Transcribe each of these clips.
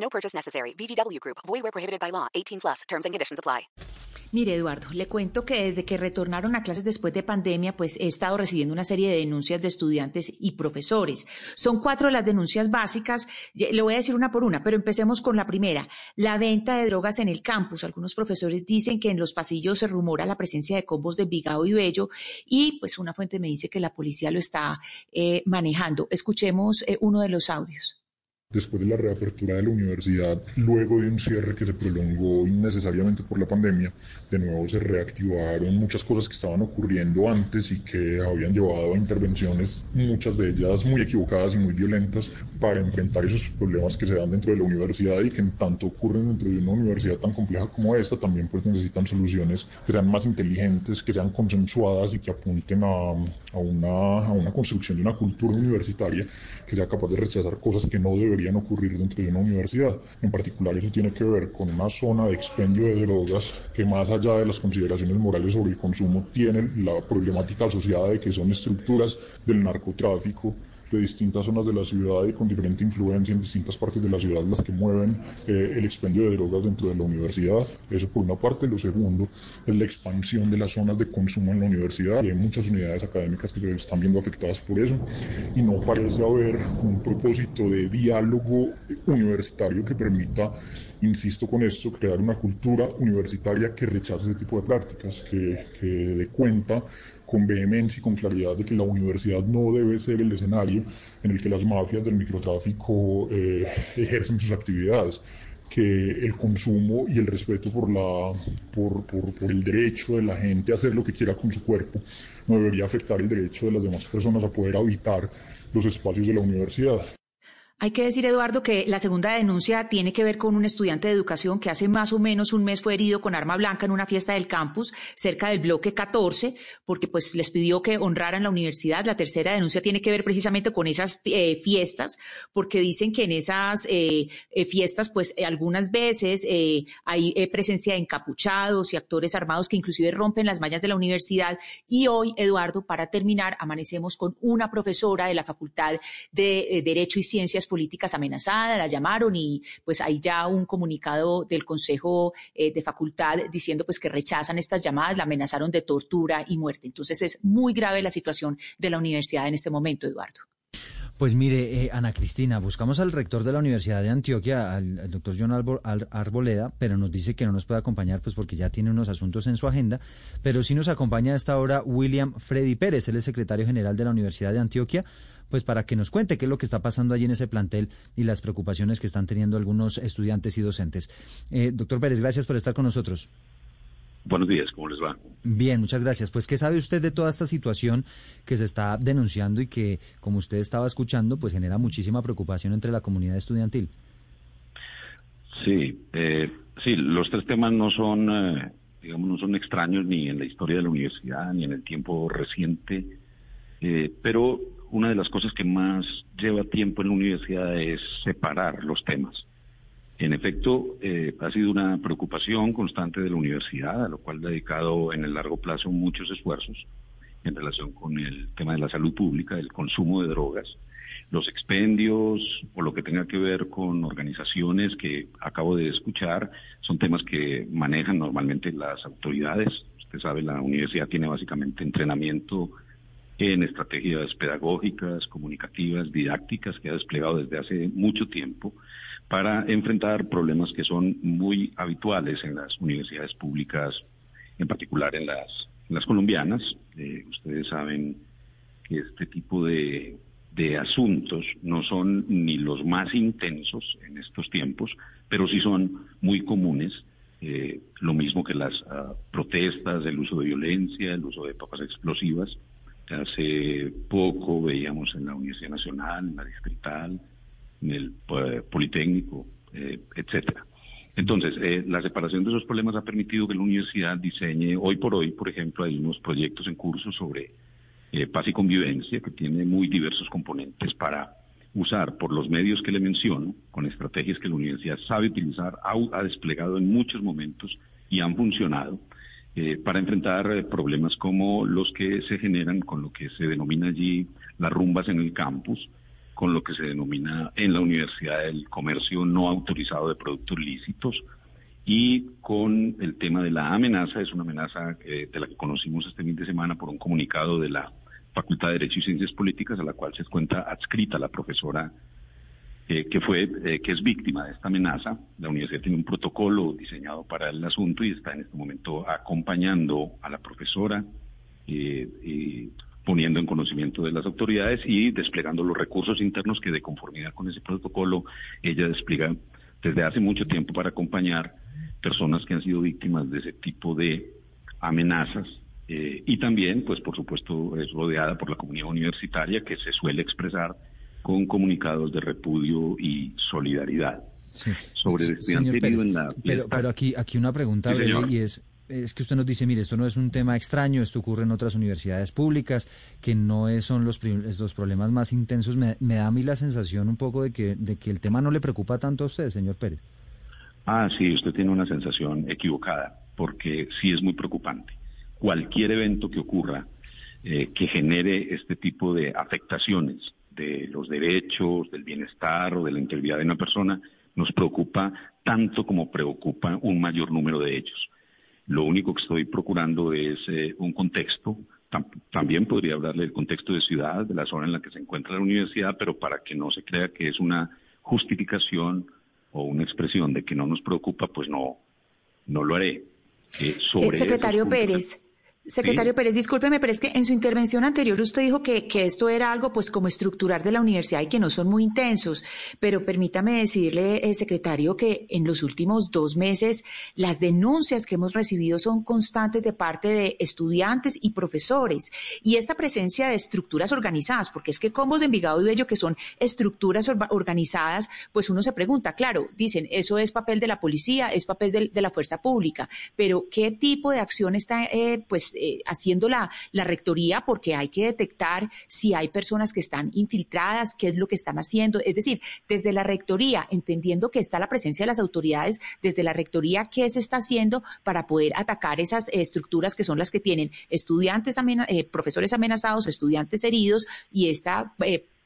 No purchase necessary. VGW Group. Void where prohibited by law. 18 plus. Terms and conditions apply. Mire, Eduardo, le cuento que desde que retornaron a clases después de pandemia, pues he estado recibiendo una serie de denuncias de estudiantes y profesores. Son cuatro las denuncias básicas. Le voy a decir una por una, pero empecemos con la primera. La venta de drogas en el campus. Algunos profesores dicen que en los pasillos se rumora la presencia de combos de Vigado y Bello y pues una fuente me dice que la policía lo está eh, manejando. Escuchemos eh, uno de los audios después de la reapertura de la universidad, luego de un cierre que se prolongó innecesariamente por la pandemia, de nuevo se reactivaron muchas cosas que estaban ocurriendo antes y que habían llevado a intervenciones, muchas de ellas muy equivocadas y muy violentas, para enfrentar esos problemas que se dan dentro de la universidad y que en tanto ocurren dentro de una universidad tan compleja como esta, también pues necesitan soluciones que sean más inteligentes, que sean consensuadas y que apunten a, a, una, a una construcción de una cultura universitaria que sea capaz de rechazar cosas que no deberían ocurrir dentro de una universidad. En particular eso tiene que ver con una zona de expendio de drogas que más allá de las consideraciones morales sobre el consumo tiene la problemática asociada de que son estructuras del narcotráfico de distintas zonas de la ciudad y con diferente influencia en distintas partes de la ciudad las que mueven eh, el expendio de drogas dentro de la universidad. Eso por una parte. Lo segundo es la expansión de las zonas de consumo en la universidad. Hay muchas unidades académicas que se están viendo afectadas por eso. Y no parece haber un propósito de diálogo universitario que permita insisto con esto, crear una cultura universitaria que rechace ese tipo de prácticas, que, que dé cuenta con vehemencia y con claridad de que la universidad no debe ser el escenario en el que las mafias del microtráfico eh, ejercen sus actividades que el consumo y el respeto por, la, por, por, por, el derecho de la gente a hacer lo que quiera con su cuerpo no debería afectar el derecho de las demás personas a poder habitar los espacios de la universidad. Hay que decir, Eduardo, que la segunda denuncia tiene que ver con un estudiante de educación que hace más o menos un mes fue herido con arma blanca en una fiesta del campus cerca del bloque 14, porque pues les pidió que honraran la universidad. La tercera denuncia tiene que ver precisamente con esas eh, fiestas, porque dicen que en esas eh, eh, fiestas, pues algunas veces hay presencia de encapuchados y actores armados que inclusive rompen las mallas de la universidad. Y hoy, Eduardo, para terminar, amanecemos con una profesora de la Facultad de Derecho y Ciencias políticas amenazada, la llamaron y pues hay ya un comunicado del Consejo eh, de Facultad diciendo pues que rechazan estas llamadas, la amenazaron de tortura y muerte. Entonces es muy grave la situación de la universidad en este momento, Eduardo. Pues mire, eh, Ana Cristina, buscamos al rector de la Universidad de Antioquia, al, doctor John Arboleda, pero nos dice que no nos puede acompañar pues porque ya tiene unos asuntos en su agenda, pero sí nos acompaña a esta hora William Freddy Pérez, él es secretario general de la Universidad de Antioquia, pues para que nos cuente qué es lo que está pasando allí en ese plantel y las preocupaciones que están teniendo algunos estudiantes y docentes. Eh, doctor Pérez, gracias por estar con nosotros. Buenos días, ¿cómo les va? Bien, muchas gracias. Pues, ¿qué sabe usted de toda esta situación que se está denunciando y que, como usted estaba escuchando, pues genera muchísima preocupación entre la comunidad estudiantil? Sí, eh, sí, los tres temas no son, eh, digamos, no son extraños ni en la historia de la universidad ni en el tiempo reciente, eh, pero una de las cosas que más lleva tiempo en la universidad es separar los temas. En efecto, eh, ha sido una preocupación constante de la universidad, a lo cual ha dedicado en el largo plazo muchos esfuerzos en relación con el tema de la salud pública, el consumo de drogas, los expendios o lo que tenga que ver con organizaciones que acabo de escuchar, son temas que manejan normalmente las autoridades. Usted sabe, la universidad tiene básicamente entrenamiento en estrategias pedagógicas, comunicativas, didácticas que ha desplegado desde hace mucho tiempo para enfrentar problemas que son muy habituales en las universidades públicas, en particular en las, colombianas. Eh, ustedes saben que este tipo de, de asuntos no son ni los más intensos en estos tiempos, pero sí son muy comunes eh, lo mismo que las uh, protestas, el uso de violencia, el uso de papas explosivas, Hace poco veíamos en la Universidad Nacional, en la Distrital, en el eh, Politécnico, eh, etcétera. Entonces, eh, la separación de esos problemas ha permitido que la universidad diseñe, hoy por hoy, por ejemplo, hay unos proyectos en curso sobre eh, paz y convivencia que tiene muy diversos componentes para usar por los medios que le menciono, con estrategias que la universidad sabe utilizar, ha, desplegado en muchos momentos y han funcionado eh, para enfrentar problemas como los que se generan con lo que se denomina allí las rumbas en el campus, con lo que se denomina en la universidad el comercio no autorizado de productos lícitos y con el tema de la amenaza, es una amenaza eh, de la que conocimos este fin de semana por un comunicado de la Facultad de Derecho y Ciencias Políticas a la cual se cuenta adscrita la profesora eh, que fue eh, que es víctima de esta amenaza. La universidad tiene un protocolo diseñado para el asunto y está en este momento acompañando a la profesora poniendo en conocimiento de las autoridades y desplegando los recursos internos que de conformidad con ese protocolo ella despliega desde hace mucho tiempo para acompañar personas que han sido víctimas de ese tipo de amenazas eh, y también, pues por supuesto, es rodeada por la comunidad universitaria que se suele expresar con comunicados de repudio y solidaridad. Sobre el estudiante en la pero, pero, aquí, aquí una pregunta y es es que usted nos dice, mire, esto no es un tema extraño, esto ocurre en otras universidades públicas, que no es, son los, los problemas más intensos. Me, da a mí la sensación un poco de que, de que el tema no le preocupa tanto a usted, señor Pérez. Ah, sí, usted tiene una sensación equivocada, porque sí es muy preocupante. Cualquier evento que ocurra eh, que genere este tipo de afectaciones de los derechos, del bienestar o de la integridad de una persona, nos preocupa tanto como preocupa un mayor número de ellos. Lo único que estoy procurando es eh, un contexto. también podría hablarle del contexto de ciudad, de la zona en la que se encuentra la universidad, pero para que no se crea que es una justificación o una expresión de que no nos preocupa, pues no, no lo haré. Eh, sobre secretario Pérez. Secretario Pérez, discúlpeme, pero es que en su intervención anterior usted dijo que, que, esto era algo pues como estructural de la universidad y que no son muy intensos, pero permítame decirle, eh, secretario, que en los últimos dos meses las denuncias que hemos recibido son constantes de parte de estudiantes y profesores. Y esta presencia de estructuras organizadas, porque es que combos de Envigado y Bello que son estructuras organizadas, pues uno se pregunta, claro, dicen, eso es papel de la policía, es papel de, de la fuerza pública, pero ¿qué tipo de acción está eh, pues eh, haciendo la, rectoría porque hay que detectar si hay personas que están infiltradas, qué es lo que están haciendo. Es decir, desde la rectoría, entendiendo que está la presencia de las autoridades, desde la rectoría, ¿qué se está haciendo para poder atacar esas estructuras que son las que tienen estudiantes, eh, profesores amenazados, estudiantes heridos y esta eh,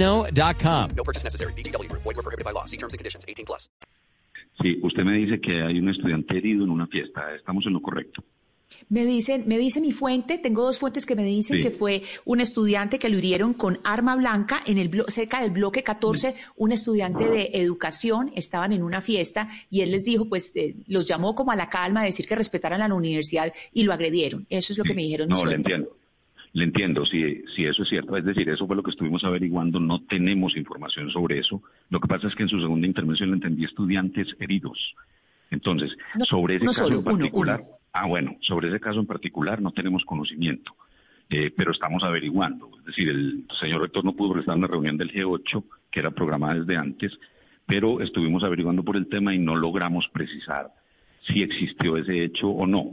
ChumbaCasino.com. No purchase necessary. BGW. Void were prohibited by law. See terms and conditions. 18 plus. Sí, usted me dice que hay un estudiante herido en una fiesta. Estamos en lo correcto. Me dicen, me dice mi fuente, tengo dos fuentes que me dicen que fue un estudiante que lo hirieron con arma blanca en el cerca del bloque 14, un estudiante de educación, estaban en una fiesta y él les dijo, pues eh, los llamó como a la calma a decir que respetaran a la universidad y lo agredieron. Eso es lo que me dijeron. No, le entiendo. Le entiendo, si, si eso es cierto. Es decir, eso fue lo que estuvimos averiguando. No tenemos información sobre eso. Lo que pasa es que en su segunda intervención le entendí estudiantes heridos. Entonces, sobre ese caso en particular, Ah, bueno, sobre ese caso en particular no tenemos conocimiento, eh, pero estamos averiguando. Es decir, el señor rector no pudo estar en la reunión del G8, que era programada desde antes, pero estuvimos averiguando por el tema y no logramos precisar si existió ese hecho o no.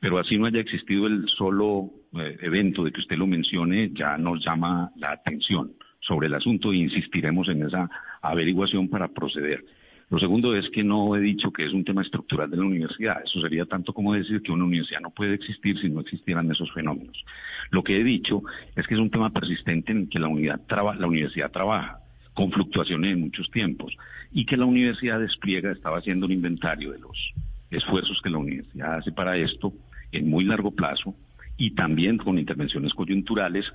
Pero así no haya existido el solo eh, evento de que usted lo mencione, ya nos llama la atención sobre el asunto e insistiremos en esa averiguación para proceder. Lo segundo es que no he dicho que es un tema estructural de la universidad. Eso sería tanto como decir que una universidad no puede existir si no existieran esos fenómenos. Lo que he dicho es que es un tema persistente en que la, la universidad trabaja con fluctuaciones en muchos tiempos y que la universidad despliega, estaba haciendo un inventario de los esfuerzos que la universidad hace para esto en muy largo plazo y también con intervenciones coyunturales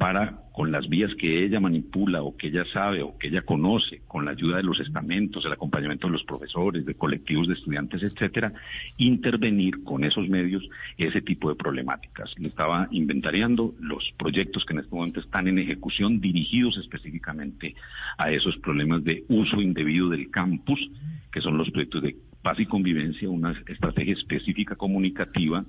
para, con las vías que ella manipula o que ella sabe o que ella conoce, con la ayuda de los estamentos, el acompañamiento de los profesores, de colectivos de estudiantes, etcétera, intervenir con esos medios ese tipo de problemáticas. Le estaba inventariando los proyectos que en este momento están en ejecución dirigidos específicamente a esos problemas de uso indebido del campus, que son los proyectos de paz y convivencia, una estrategia específica comunicativa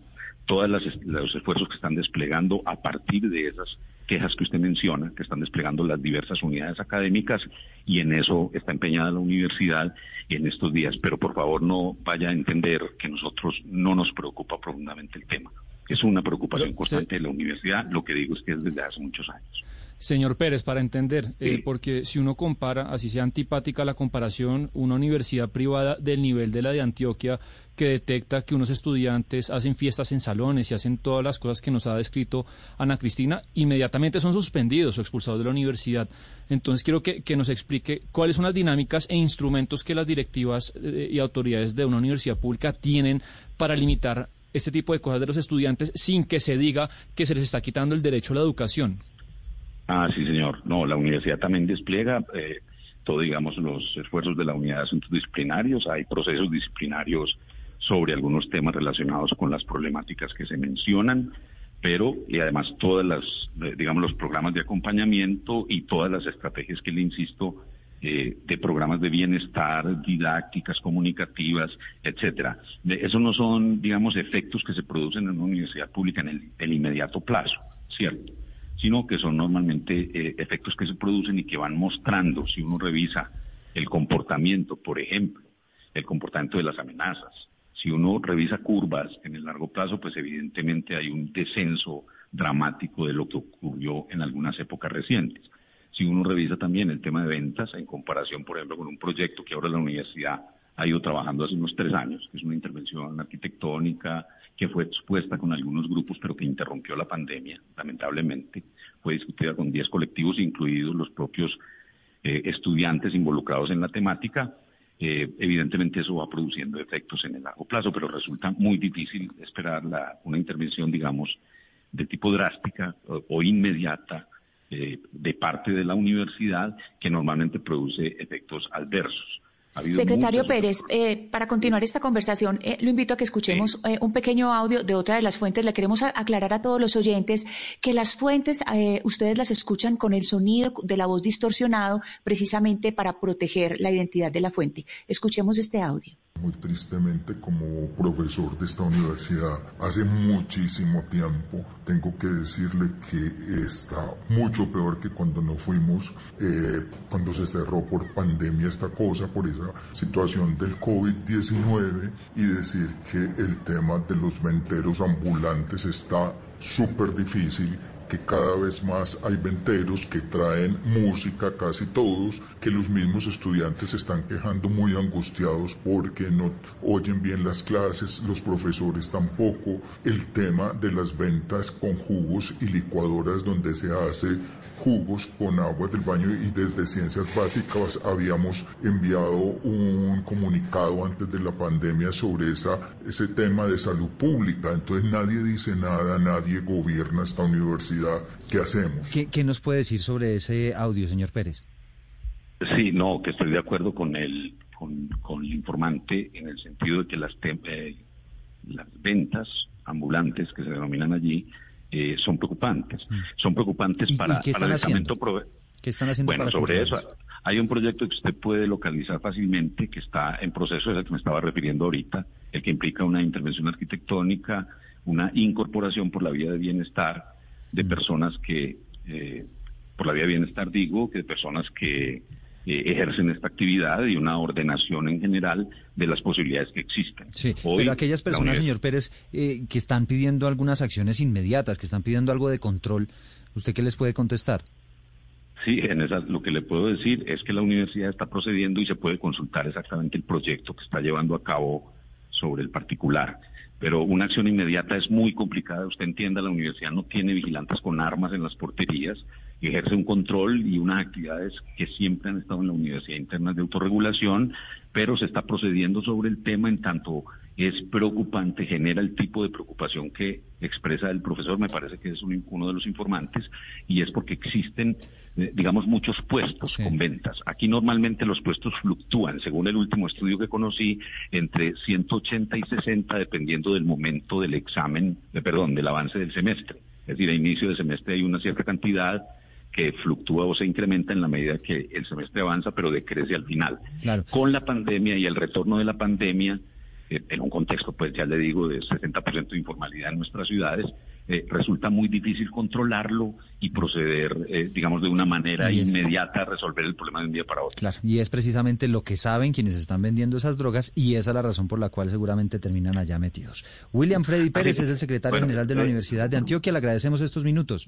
todos los esfuerzos que están desplegando a partir de esas quejas que usted menciona, que están desplegando las diversas unidades académicas y en eso está empeñada la universidad en estos días. Pero por favor no vaya a entender que nosotros no nos preocupa profundamente el tema. Es una preocupación constante de la universidad, lo que digo es que es desde hace muchos años. Señor Pérez, para entender, eh, porque si uno compara, así sea antipática la comparación, una universidad privada del nivel de la de Antioquia que detecta que unos estudiantes hacen fiestas en salones y hacen todas las cosas que nos ha descrito Ana Cristina, inmediatamente son suspendidos o expulsados de la universidad. Entonces quiero que, nos explique cuáles son las dinámicas e instrumentos que las directivas eh, y autoridades de una universidad pública tienen para limitar este tipo de cosas de los estudiantes sin que se diga que se les está quitando el derecho a la educación. Ah, sí, señor. No, la universidad también despliega eh, todo, digamos, los esfuerzos de la unidad de asuntos disciplinarios. Hay procesos disciplinarios sobre algunos temas relacionados con las problemáticas que se mencionan, pero y además todas las, digamos, los programas de acompañamiento y todas las estrategias que le insisto eh, de programas de bienestar, didácticas, comunicativas, etcétera. Eso no son, digamos, efectos que se producen en una universidad pública en el inmediato plazo, ¿cierto? Sino que son normalmente eh, efectos que se producen y que van mostrando, si uno revisa el comportamiento, por ejemplo, el comportamiento de las amenazas. Si uno revisa curvas en el largo plazo, pues evidentemente hay un descenso dramático de lo que ocurrió en algunas épocas recientes. Si uno revisa también el tema de ventas en comparación, por ejemplo, con un proyecto que ahora la universidad ha ido trabajando hace unos tres años, que es una intervención arquitectónica que fue expuesta con algunos grupos, pero que interrumpió la pandemia, lamentablemente. Fue discutida con 10 colectivos, incluidos los propios eh, estudiantes involucrados en la temática. Eh, evidentemente eso va produciendo efectos en el largo plazo, pero resulta muy difícil esperar una intervención, digamos, de tipo drástica o, inmediata eh, de parte de la universidad que normalmente produce efectos adversos. Secretario Pérez, eh, para continuar esta conversación, eh, lo invito a que escuchemos eh, un pequeño audio de otra de las fuentes. Le queremos aclarar a todos los oyentes que las fuentes ustedes las escuchan con el sonido de la voz distorsionado precisamente para proteger la identidad de la fuente. Escuchemos este audio. Muy tristemente, como profesor de esta universidad, hace muchísimo tiempo, tengo que decirle que está mucho peor que cuando nos fuimos, eh, cuando se cerró por pandemia esta cosa, por esa situación del COVID-19, y decir que el tema de los venteros ambulantes está súper difícil que cada vez más hay venteros que traen música, casi todos, que los mismos estudiantes están quejando muy angustiados porque no oyen bien las clases, los profesores tampoco, el tema de las ventas con jugos y licuadoras donde se hace jugos con agua del baño y desde Ciencias Básicas habíamos enviado un comunicado antes de la pandemia sobre esa, ese tema de salud pública. Entonces nadie dice nada, nadie gobierna esta universidad. ¿Qué hacemos? ¿Qué, nos puede decir sobre ese audio, señor Pérez? Sí, no, que estoy de acuerdo con el, con, el informante en el sentido de que las, eh, las ventas ambulantes que se denominan allí eh, son preocupantes. Mm. Son preocupantes para, para el estamento ¿Qué están haciendo Bueno, sobre eso hay un proyecto que usted puede localizar fácilmente, que está en proceso, es el que me estaba refiriendo ahorita, el que implica una intervención arquitectónica, una incorporación por la vía de bienestar de mm. personas que, eh, por la vía de bienestar digo, que de personas que eh, ejercen esta actividad y una ordenación en general de las posibilidades que existen. Sí, pero aquellas personas, señor Pérez, eh, que están pidiendo algunas acciones inmediatas, que están pidiendo algo de control, ¿usted qué les puede contestar? Sí, en esa, lo que le puedo decir es que la universidad está procediendo y se puede consultar exactamente el proyecto que está llevando a cabo sobre el particular. Pero una acción inmediata es muy complicada. Usted entienda, la universidad no tiene vigilantes con armas en las porterías ejerce un control y unas actividades que siempre han estado en la Universidad Interna de Autorregulación, pero se está procediendo sobre el tema en tanto es preocupante, genera el tipo de preocupación que expresa el profesor, me parece que es uno de los informantes, y es porque existen, eh, digamos, muchos puestos con ventas. Aquí normalmente los puestos fluctúan, según el último estudio que conocí, entre 180 y 60, dependiendo del momento del examen, de, perdón, del avance del semestre. Es decir, a inicio de semestre hay una cierta cantidad que fluctúa o se incrementa en la medida que el semestre avanza, pero decrece al final. Con la pandemia y el retorno de la pandemia, eh, en un contexto, pues ya le digo, de 60% de informalidad en nuestras ciudades, eh, resulta muy difícil controlarlo y proceder, eh, digamos, de una manera inmediata a resolver el problema de un día para otro. Claro, y es precisamente lo que saben quienes están vendiendo esas drogas y esa es la razón por la cual seguramente terminan allá metidos. William Freddy Pérez es el secretario general de la Universidad de Antioquia. Le agradecemos estos minutos.